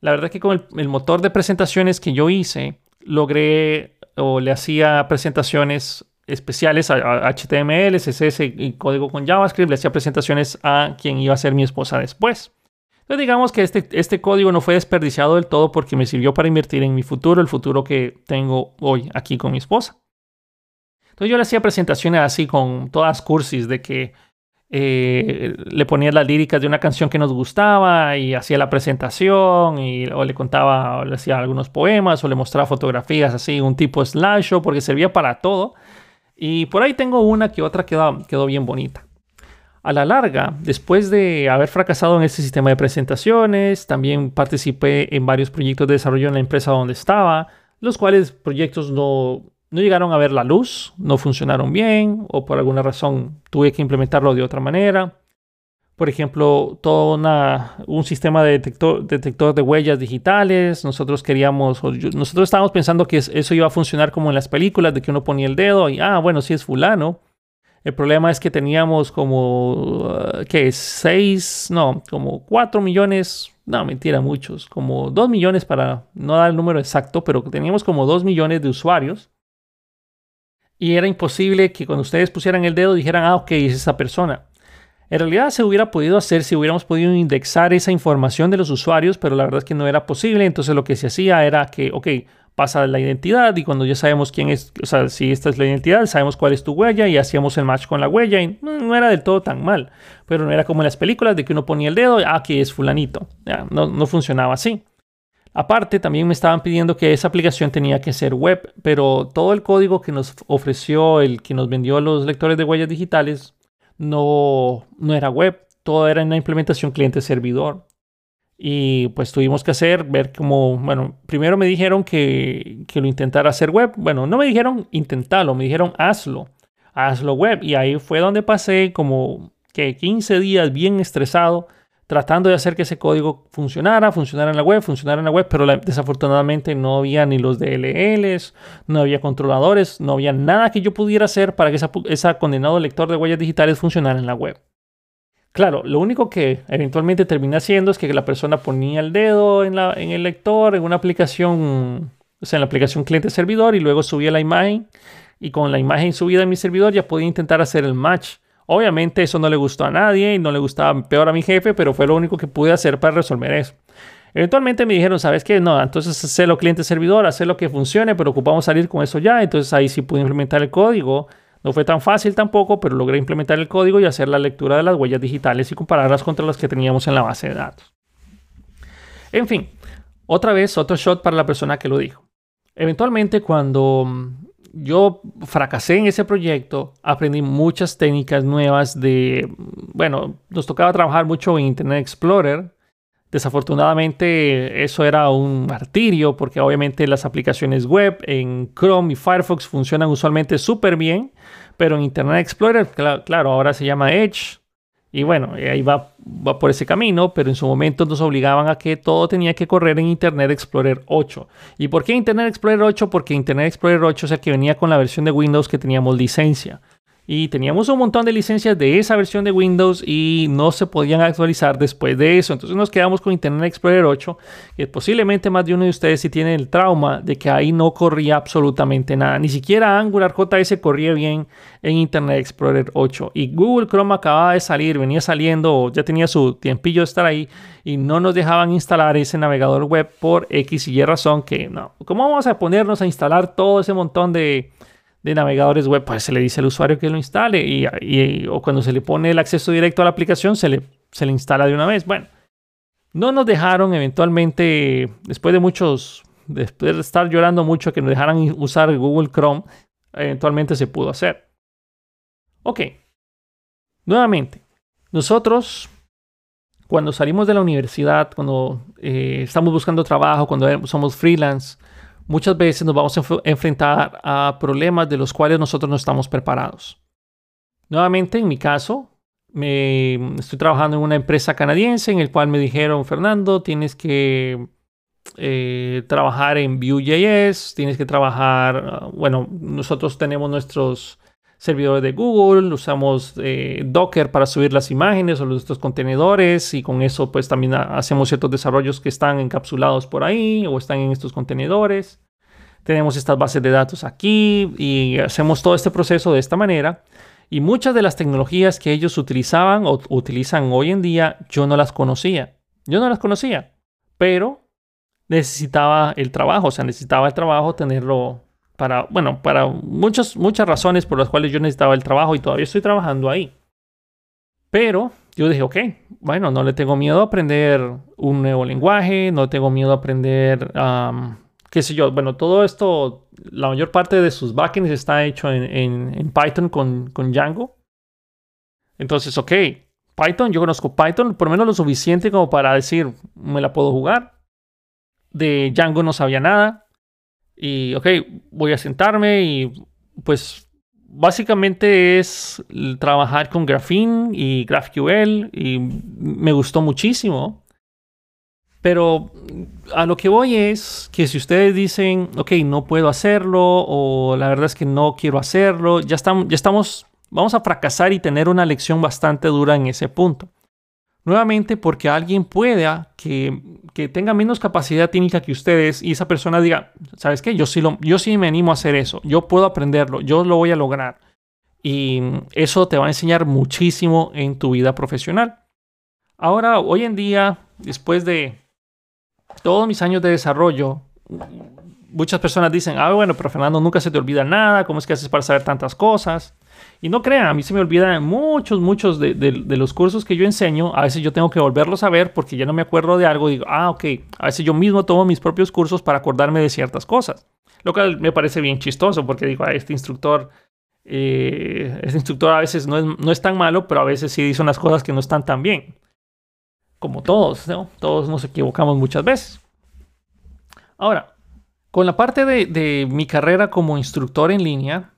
la verdad es que con el, motor de presentaciones que yo hice, logré o le hacía presentaciones especiales a, HTML, CSS y código con JavaScript, le hacía presentaciones a quien iba a ser mi esposa después. Entonces digamos que este, este código no fue desperdiciado del todo porque me sirvió para invertir en mi futuro, el futuro que tengo hoy aquí con mi esposa. Yo le hacía presentaciones así con todas cursis de que eh, le ponía las líricas de una canción que nos gustaba y hacía la presentación y, o le contaba, o le hacía algunos poemas o le mostraba fotografías así, un tipo slideshow porque servía para todo. Y por ahí tengo una que otra quedó, quedó bien bonita. A la larga, después de haber fracasado en este sistema de presentaciones, también participé en varios proyectos de desarrollo en la empresa donde estaba, los cuales proyectos no, no llegaron a ver la luz, no funcionaron bien o por alguna razón tuve que implementarlo de otra manera. Por ejemplo, todo un sistema de detector, detector, de huellas digitales. Nosotros queríamos, nosotros estábamos pensando que eso iba a funcionar como en las películas, de que uno ponía el dedo y, ah, bueno, sí es fulano. El problema es que teníamos como, uh, ¿qué? Seis, no, como cuatro millones, no, mentira, muchos, como dos millones para no dar el número exacto, pero teníamos como dos millones de usuarios y era imposible que cuando ustedes pusieran el dedo dijeran, ah, ok, es esa persona. En realidad se hubiera podido hacer si hubiéramos podido indexar esa información de los usuarios, pero la verdad es que no era posible. Entonces lo que se hacía era que, ok, pasa la identidad y cuando ya sabemos quién es, o sea, si esta es la identidad, sabemos cuál es tu huella y hacíamos el match con la huella y no, era del todo tan mal, pero no era como en las películas de que uno ponía el dedo, ah, que es fulanito. no, no funcionaba así. Aparte, también me estaban pidiendo que esa aplicación tenía que ser web, pero todo el código que nos ofreció el que nos vendió los lectores de huellas digitales no, no era web, todo era en la implementación cliente-servidor. Y pues tuvimos que hacer, ver cómo, bueno, primero me dijeron que, que lo intentara hacer web. Bueno, no me dijeron intentarlo, me dijeron hazlo, hazlo web. Y ahí fue donde pasé como que 15 días bien estresado tratando de hacer que ese código funcionara, funcionara en la web, funcionara en la web, pero desafortunadamente no había ni los DLLs, no había controladores, no había nada que yo pudiera hacer para que ese condenado lector de huellas digitales funcionara en la web. Claro, lo único que eventualmente termina haciendo es que la persona ponía el dedo en, en el lector, en una aplicación, o sea, en la aplicación cliente-servidor y luego subía la imagen y con la imagen subida en mi servidor ya podía intentar hacer el match Obviamente eso no le gustó a nadie y no le gustaba peor a mi jefe, pero fue lo único que pude hacer para resolver eso. Eventualmente me dijeron, ¿sabes qué? No, entonces hacerlo cliente-servidor, hacer lo que funcione, pero ocupamos salir con eso ya. Entonces ahí sí pude implementar el código. No fue tan fácil tampoco, pero logré implementar el código y hacer la lectura de las huellas digitales y compararlas contra las que teníamos en la base de datos. En fin, otra vez otro shot para la persona que lo dijo. Eventualmente cuando yo fracasé en ese proyecto, aprendí muchas técnicas nuevas de, bueno, nos tocaba trabajar mucho en Internet Explorer. Desafortunadamente eso era un martirio porque obviamente las aplicaciones web en Chrome y Firefox funcionan usualmente súper bien, pero en Internet Explorer, claro, ahora se llama Edge, Y bueno, ahí va, va por ese camino, pero en su momento nos obligaban a que todo tenía que correr en Internet Explorer 8. ¿Y por qué Internet Explorer 8? Porque Internet Explorer 8 es el que venía con la versión de Windows que teníamos licencia y teníamos un montón de licencias de esa versión de Windows y no se podían actualizar después de eso. Entonces nos quedamos con Internet Explorer 8, que posiblemente más de uno de ustedes sí tiene el trauma de que ahí no corría absolutamente nada. Ni siquiera Angular JS corría bien en Internet Explorer 8. Y Google Chrome acababa de salir, venía saliendo, ya tenía su tiempillo de estar ahí y no nos dejaban instalar ese navegador web por X y Y razón que no. ¿Cómo vamos a ponernos a instalar todo ese montón de de navegadores web, pues se le dice al usuario que lo instale y, o cuando se le pone el acceso directo a la aplicación se le, se le instala de una vez. Bueno, no nos dejaron eventualmente, después de muchos, después de estar llorando mucho que nos dejaran usar Google Chrome, eventualmente se pudo hacer. Ok, nuevamente, nosotros cuando salimos de la universidad, cuando eh, estamos buscando trabajo, cuando somos freelance, muchas veces nos vamos a enfrentar a problemas de los cuales nosotros no estamos preparados. Nuevamente, en mi caso, me, estoy trabajando en una empresa canadiense en el cual me dijeron, Fernando, tienes que eh, trabajar en Vue.js, tienes que trabajar, ah, bueno, nosotros tenemos nuestros servidores de Google, usamos eh, Docker para subir las imágenes o nuestros contenedores y con eso pues también hacemos ciertos desarrollos que están encapsulados por ahí o están en estos contenedores. Tenemos estas bases de datos aquí y hacemos todo este proceso de esta manera. Y muchas de las tecnologías que ellos utilizaban o utilizan hoy en día, yo no las conocía. Yo no las conocía, pero necesitaba el trabajo, o sea, necesitaba el trabajo tenerlo para, bueno, para muchas, muchas razones por las cuales yo necesitaba el trabajo y todavía estoy trabajando ahí. Pero yo dije, ok, bueno, no le tengo miedo a aprender un nuevo lenguaje, no tengo miedo a aprender, qué sé yo, bueno, todo esto, la mayor parte de sus backends está hecho en, Python con, con Django. Entonces, ok, Python, yo conozco Python, por lo menos lo suficiente como para decir, me la puedo jugar. De Django no sabía nada. Y, ok, voy a sentarme y pues básicamente es trabajar con Graphene y GraphQL y me gustó muchísimo. Pero a lo que voy es que si ustedes dicen, ok, no puedo hacerlo o la verdad es que no quiero hacerlo, ya estamos, ya estamos, vamos a fracasar y tener una lección bastante dura en ese punto. Nuevamente porque alguien pueda que, tenga menos capacidad técnica que ustedes y esa persona diga, ¿sabes qué? Yo sí, lo, yo sí me animo a hacer eso, yo puedo aprenderlo, yo lo voy a lograr. Y eso te va a enseñar muchísimo en tu vida profesional. Ahora, hoy en día, después de todos mis años de desarrollo, muchas personas dicen, ah, bueno, pero Fernando, nunca se te olvida nada, ¿cómo es que haces para saber tantas cosas? Y no crean, a mí se me olvidan muchos, muchos de, los cursos que yo enseño. A veces yo tengo que volverlos a ver porque ya no me acuerdo de algo. Digo, ah, ok. A veces yo mismo tomo mis propios cursos para acordarme de ciertas cosas. Lo cual me parece bien chistoso porque digo, ah, este instructor, eh, este instructor a veces no es, no es tan malo, pero a veces sí dice unas cosas que no están tan bien. Como todos, ¿no? Todos nos equivocamos muchas veces. Ahora, con la parte de, de mi carrera como instructor en línea,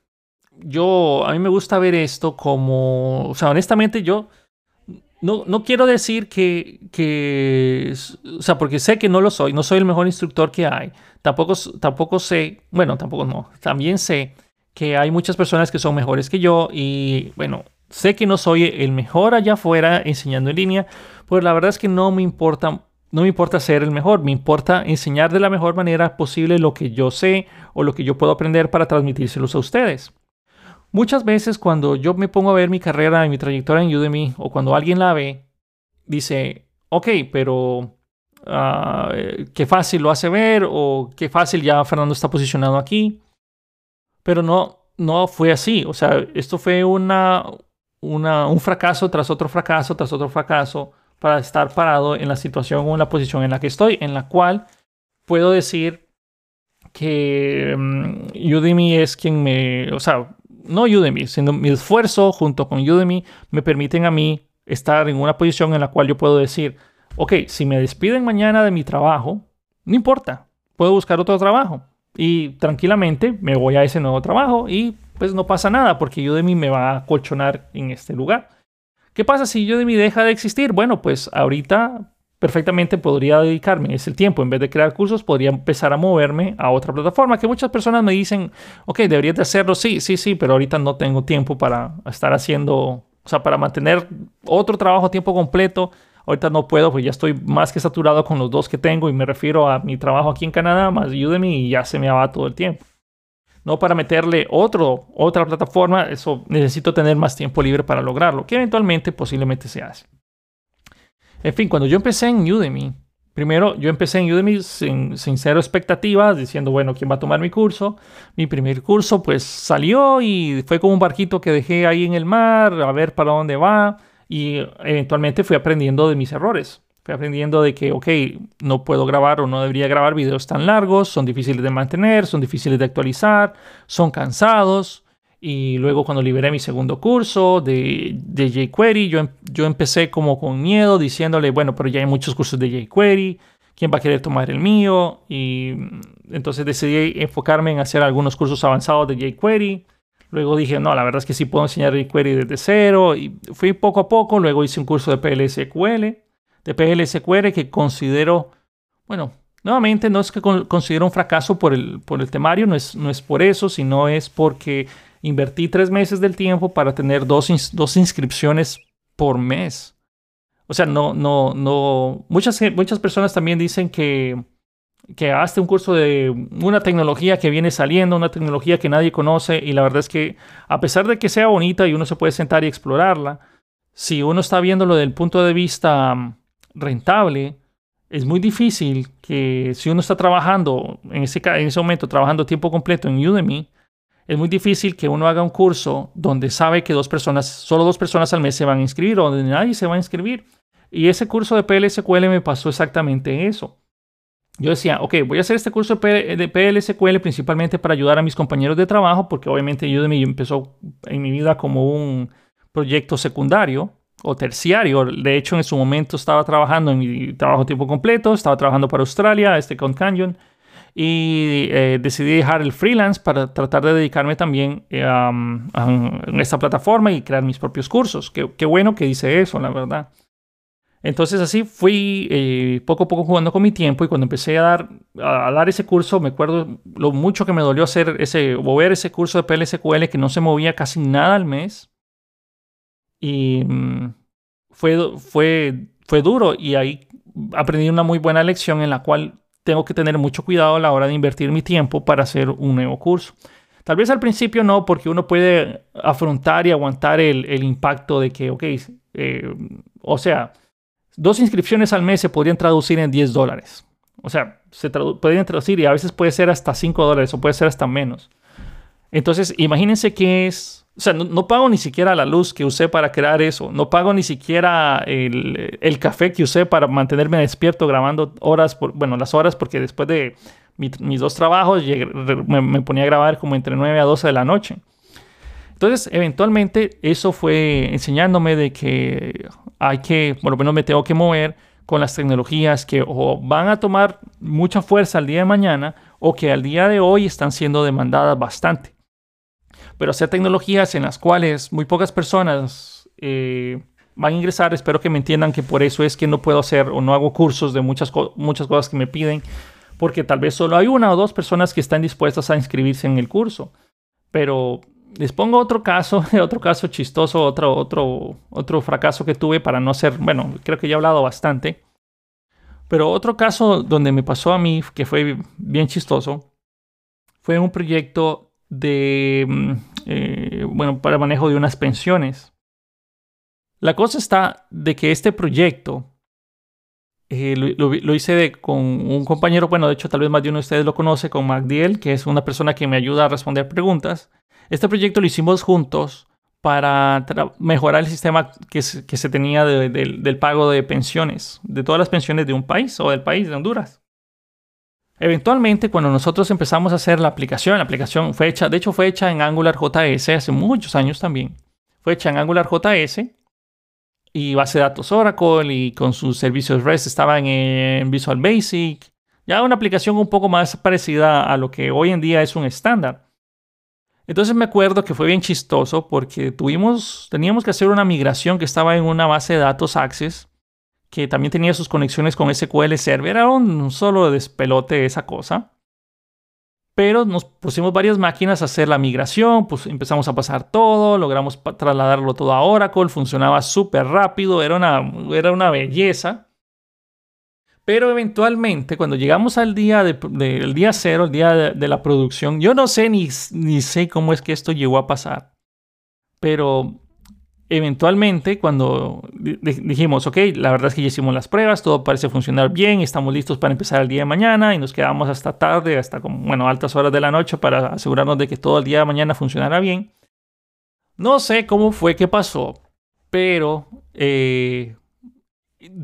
yo, a mí me gusta ver esto como, o sea, honestamente yo no, no quiero decir que, que, o sea, porque sé que no lo soy, no soy el mejor instructor que hay, tampoco, tampoco sé, bueno, tampoco no, también sé que hay muchas personas que son mejores que yo y, bueno, sé que no soy el mejor allá afuera enseñando en línea, pues la verdad es que no me importa no me importa ser el mejor, me importa enseñar de la mejor manera posible lo que yo sé o lo que yo puedo aprender para transmitírselos a ustedes. Muchas veces cuando yo me pongo a ver mi carrera y mi trayectoria en Udemy o cuando alguien la ve, dice, ok, pero ah, qué fácil lo hace ver o qué fácil ya Fernando está posicionado aquí. Pero no, no fue así. O sea, esto fue una, una, un fracaso tras otro fracaso tras otro fracaso para estar parado en la situación o en la posición en la que estoy, en la cual puedo decir que um, Udemy es quien me, o sea, no Udemy, sino mi esfuerzo junto con Udemy me permiten a mí estar en una posición en la cual yo puedo decir, ok, si me despiden mañana de mi trabajo, no importa, puedo buscar otro trabajo y tranquilamente me voy a ese nuevo trabajo y pues no pasa nada porque Udemy me va a colchonar en este lugar. ¿Qué pasa si Udemy deja de existir? Bueno, pues ahorita perfectamente podría dedicarme ese tiempo, en vez de crear cursos, podría empezar a moverme a otra plataforma, que muchas personas me dicen, ok, deberías de hacerlo, sí, sí, sí, pero ahorita no tengo tiempo para estar haciendo, o sea, para mantener otro trabajo a tiempo completo. Ahorita no puedo, pues ya estoy más que saturado con los dos que tengo y me refiero a mi trabajo aquí en Canadá, más Udemy y ya se me va todo el tiempo. No para meterle otro, otra plataforma, eso necesito tener más tiempo libre para lograrlo, que eventualmente posiblemente se hace. En fin, cuando yo empecé en Udemy, primero yo empecé en Udemy sin, sin cero expectativas, diciendo, bueno, ¿quién va a tomar mi curso? Mi primer curso pues salió y fue como un barquito que dejé ahí en el mar, a ver para dónde va, y eventualmente fui aprendiendo de mis errores. Fui aprendiendo de que, ok, no puedo grabar o no debería grabar videos tan largos, son difíciles de mantener, son difíciles de actualizar, son cansados. Y luego cuando liberé mi segundo curso de, de jQuery, yo, em, yo empecé como con miedo diciéndole, bueno, pero ya hay muchos cursos de jQuery, ¿quién va a querer tomar el mío? Y mm, entonces decidí enfocarme en hacer algunos cursos avanzados de jQuery. Luego dije, no, la verdad es que sí puedo enseñar jQuery desde cero. Y fui poco a poco. Luego hice un curso de PLSQL, de PLSQL que considero, bueno, nuevamente no es que considero un fracaso por el, por el temario, no es, no es por eso, sino es porque Invertí tres meses del tiempo para tener dos, dos inscripciones por mes. O sea, no, no, no. Muchas, muchas personas también dicen que, que hazte un curso de una tecnología que viene saliendo, una tecnología que nadie conoce. Y la verdad es que, a pesar de que sea bonita y uno se puede sentar y explorarla, si uno está viéndolo desde el punto de vista mm, rentable, es muy difícil que si uno está trabajando, en ese, en ese momento, trabajando tiempo completo en Udemy, es muy difícil que uno haga un curso donde sabe que dos personas, solo dos personas al mes se van a inscribir o donde nadie se va a inscribir. Y ese curso de PLSQL me pasó exactamente eso. Yo decía, ok, voy a hacer este curso de PLSQL principalmente para ayudar a mis compañeros de trabajo, porque obviamente Udemy empezó en mi vida como un proyecto secundario o terciario. De hecho, en su momento estaba trabajando en mi trabajo tiempo completo, estaba trabajando para Australia, este con Canyon y eh, decidí dejar el freelance para tratar de dedicarme también eh, a, esta plataforma y crear mis propios cursos. Qué, qué, bueno que dice eso, la verdad. Entonces así fui eh, poco a poco jugando con mi tiempo y cuando empecé a dar, a dar ese curso, me acuerdo lo mucho que me dolió hacer ese, mover ese curso de PLSQL que no se movía casi nada al mes. Y mm, fue, fue, fue duro y ahí aprendí una muy buena lección en la cual tengo que tener mucho cuidado a la hora de invertir mi tiempo para hacer un nuevo curso. Tal vez al principio no, porque uno puede afrontar y aguantar el, impacto de que, ok, eh, o sea, dos inscripciones al mes se podrían traducir en 10 dólares. O sea, se podrían traducir y a veces puede ser hasta 5 dólares o puede ser hasta menos. Entonces, imagínense que es o sea, no, pago ni siquiera la luz que usé para crear eso. No pago ni siquiera el, café que usé para mantenerme despierto grabando horas, por, bueno, las horas, porque después de mis dos trabajos me, ponía a grabar como entre 9 a 12 de la noche. Entonces, eventualmente, eso fue enseñándome de que hay que, por lo menos me tengo que mover con las tecnologías que o van a tomar mucha fuerza al día de mañana o que al día de hoy están siendo demandadas bastante pero hacer tecnologías en las cuales muy pocas personas eh, van a ingresar. Espero que me entiendan que por eso es que no puedo hacer o no hago cursos de muchas, muchas cosas que me piden, porque tal vez solo hay una o dos personas que están dispuestas a inscribirse en el curso. Pero les pongo otro caso, otro caso chistoso, otro, otro, otro fracaso que tuve para no ser, bueno, creo que ya he hablado bastante. Pero otro caso donde me pasó a mí, que fue bien chistoso, fue un proyecto de, mm, eh, bueno, para manejo de unas pensiones. La cosa está de que este proyecto eh, lo, hice con un compañero, bueno, de hecho tal vez más de uno de ustedes lo conoce, con MacDiel, que es una persona que me ayuda a responder preguntas. Este proyecto lo hicimos juntos para mejorar el sistema que, se tenía del pago de pensiones, de todas las pensiones de un país o del país de Honduras. Eventualmente, cuando nosotros empezamos a hacer la aplicación, la aplicación fue hecha, de hecho fue hecha en Angular JS hace muchos años también. Fue hecha en Angular JS y base de datos Oracle y con sus servicios REST estaban en Visual Basic. Ya una aplicación un poco más parecida a lo que hoy en día es un estándar. Entonces me acuerdo que fue bien chistoso porque tuvimos, teníamos que hacer una migración que estaba en una base de datos Access que también tenía sus conexiones con SQL Server. Era un solo despelote esa cosa. Pero nos pusimos varias máquinas a hacer la migración, pues empezamos a pasar todo, logramos trasladarlo todo a Oracle, funcionaba súper rápido, era una, era una belleza. Pero eventualmente, cuando llegamos al día, de, día cero, el día de, la producción, yo no sé ni, ni sé cómo es que esto llegó a pasar. Pero eventualmente, cuando dijimos, ok, la verdad es que ya hicimos las pruebas, todo parece funcionar bien, estamos listos para empezar el día de mañana y nos quedamos hasta tarde, hasta como, bueno, altas horas de la noche para asegurarnos de que todo el día de mañana funcionara bien. No sé cómo fue que pasó, pero eh,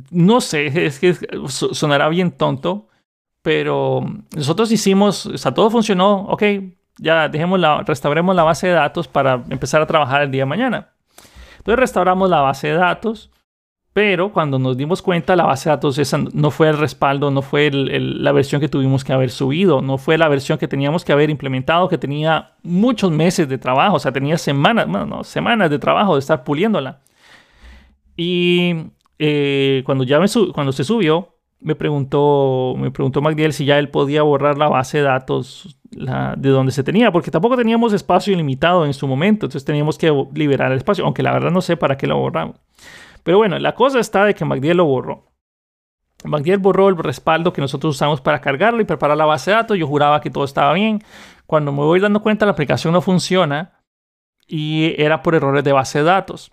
no sé, es que sonará bien tonto, pero nosotros hicimos, o sea, todo funcionó, ok, ya dejemos la, restauremos la base de datos para empezar a trabajar el día de mañana. Entonces restauramos la base de datos, pero cuando nos dimos cuenta, la base de datos esa no fue el respaldo, no fue la versión que tuvimos que haber subido, no fue la versión que teníamos que haber implementado, que tenía muchos meses de trabajo, o sea, tenía semanas, bueno, no, semanas de trabajo de estar puliéndola. Y eh, cuando ya me cuando se subió, me preguntó, me preguntó MacDiel si ya él podía borrar la base de datos de donde se tenía, porque tampoco teníamos espacio ilimitado en su momento, entonces teníamos que liberar el espacio, aunque la verdad no sé para qué lo borramos. Pero bueno, la cosa está de que MacDiel lo borró. MacDiel borró el respaldo que nosotros usamos para cargarlo y preparar la base de datos. Yo juraba que todo estaba bien. Cuando me voy dando cuenta, la aplicación no funciona y era por errores de base de datos.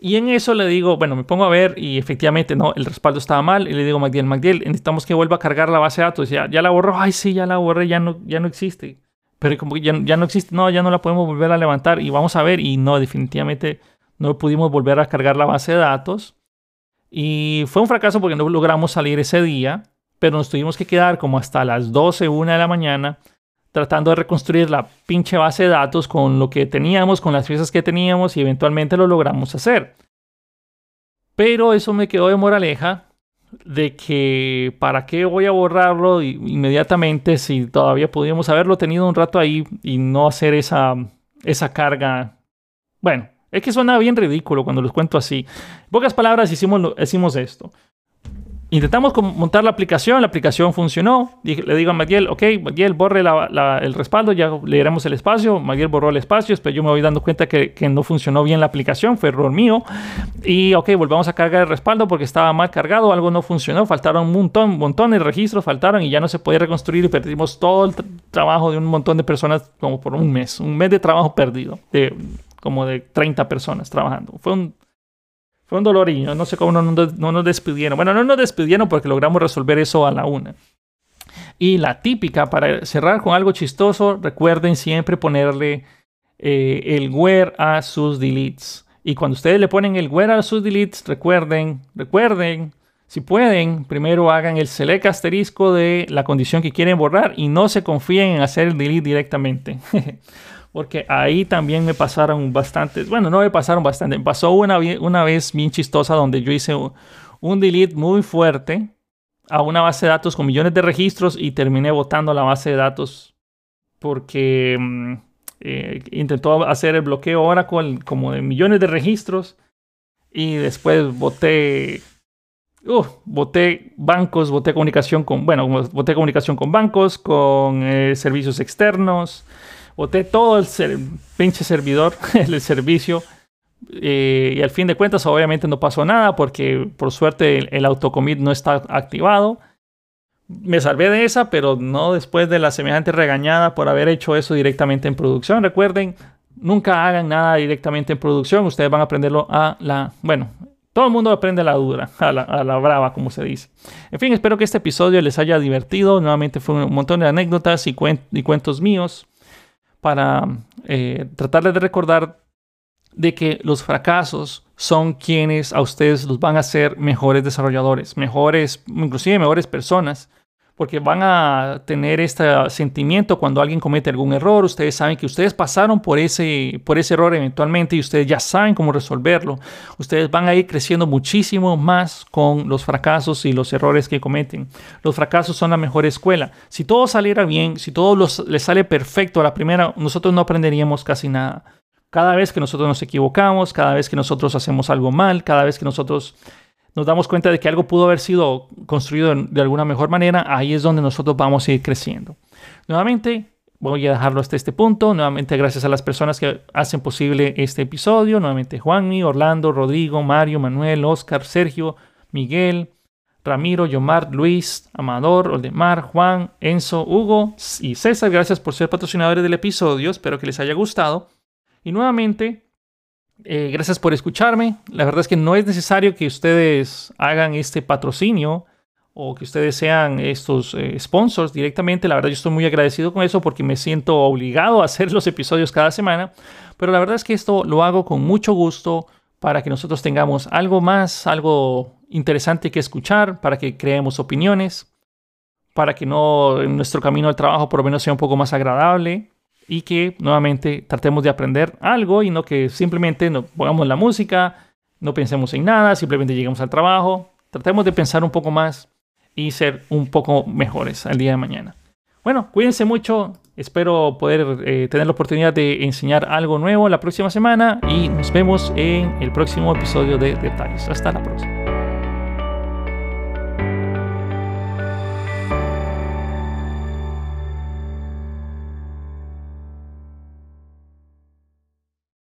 Y en eso le digo, bueno, me pongo a ver y efectivamente no, el respaldo estaba mal. Y le digo, MacDiel, MacDiel, necesitamos que vuelva a cargar la base de datos. Ya, ya la borró, ay, sí, ya la borré, ya no, ya no existe. Pero como que ya, ya no existe, no, ya no la podemos volver a levantar. Y vamos a ver, y no, definitivamente no pudimos volver a cargar la base de datos. Y fue un fracaso porque no logramos salir ese día, pero nos tuvimos que quedar como hasta las 12, 1 de la mañana tratando de reconstruir la pinche base de datos con lo que teníamos, con las piezas que teníamos y eventualmente lo logramos hacer. Pero eso me quedó de moraleja de que para qué voy a borrarlo inmediatamente si todavía podíamos haberlo tenido un rato ahí y no hacer esa, esa carga. Bueno, es que suena bien ridículo cuando los cuento así. En pocas palabras hicimos, hicimos esto. Intentamos montar la aplicación, la aplicación funcionó. le digo a Miguel, ok, Miguel, borre el respaldo, ya leeremos el espacio. Miguel borró el espacio, pero yo me voy dando cuenta que, no funcionó bien la aplicación, fue error mío. Y ok, volvamos a cargar el respaldo porque estaba mal cargado, algo no funcionó, faltaron un montón, montón de registros, faltaron y ya no se podía reconstruir y perdimos todo el trabajo de un montón de personas como por un mes, un mes de trabajo perdido, de, como de 30 personas trabajando. Fue un fue un dolor y no sé cómo no, no, nos despidieron. Bueno, no nos despidieron porque logramos resolver eso a la una. Y la típica, para cerrar con algo chistoso, recuerden siempre ponerle eh, el where a sus deletes. Y cuando ustedes le ponen el where a sus deletes, recuerden, recuerden, si pueden, primero hagan el select asterisco de la condición que quieren borrar y no se confíen en hacer el delete directamente. Porque ahí también me pasaron bastantes, bueno, no me pasaron bastante, me pasó una, una vez bien chistosa donde yo hice un, delete muy fuerte a una base de datos con millones de registros y terminé botando la base de datos porque mm, eh, intentó hacer el bloqueo Oracle como de millones de registros y después boté uh, boté bancos, boté comunicación con, bueno, boté comunicación con bancos, con eh, servicios externos, boté todo el pinche servidor, el servicio. Eh, y al fin de cuentas, obviamente no pasó nada porque por suerte el, autocommit no está activado. Me salvé de esa, pero no después de la semejante regañada por haber hecho eso directamente en producción. Recuerden, nunca hagan nada directamente en producción. Ustedes van a aprenderlo a la. Bueno, todo el mundo aprende la dura, a la, a la, brava, como se dice. En fin, espero que este episodio les haya divertido. Nuevamente fue un montón de anécdotas y, y cuentos míos para eh, tratarles de recordar de que los fracasos son quienes a ustedes los van a hacer mejores desarrolladores, mejores, inclusive mejores personas, porque van a tener este sentimiento cuando alguien comete algún error. Ustedes saben que ustedes pasaron por ese, por ese error eventualmente y ustedes ya saben cómo resolverlo. Ustedes van a ir creciendo muchísimo más con los fracasos y los errores que cometen. Los fracasos son la mejor escuela. Si todo saliera bien, si todo les sale perfecto a la primera, nosotros no aprenderíamos casi nada. Cada vez que nosotros nos equivocamos, cada vez que nosotros hacemos algo mal, cada vez que nosotros nos damos cuenta de que algo pudo haber sido construido de alguna mejor manera, ahí es donde nosotros vamos a ir creciendo. Nuevamente, voy a dejarlo hasta este punto. Nuevamente, gracias a las personas que hacen posible este episodio. Nuevamente, Juanmi, Orlando, Rodrigo, Mario, Manuel, Oscar, Sergio, Miguel, Ramiro, Yomar, Luis, Amador, Oldemar, Juan, Enzo, Hugo y César. Gracias por ser patrocinadores del episodio. Espero que les haya gustado. Y nuevamente, eh, gracias por escucharme. La verdad es que no es necesario que ustedes hagan este patrocinio o que ustedes sean estos eh, sponsors directamente. La verdad yo estoy muy agradecido con eso porque me siento obligado a hacer los episodios cada semana. Pero la verdad es que esto lo hago con mucho gusto para que nosotros tengamos algo más, algo interesante que escuchar, para que creemos opiniones, para que no nuestro camino al trabajo por lo menos sea un poco más agradable y que nuevamente tratemos de aprender algo y no que simplemente no pongamos la música, no pensemos en nada, simplemente lleguemos al trabajo. Tratemos de pensar un poco más y ser un poco mejores al día de mañana. Bueno, cuídense mucho. Espero poder eh, tener la oportunidad de enseñar algo nuevo la próxima semana y nos vemos en el próximo episodio de Detalles. Hasta la próxima.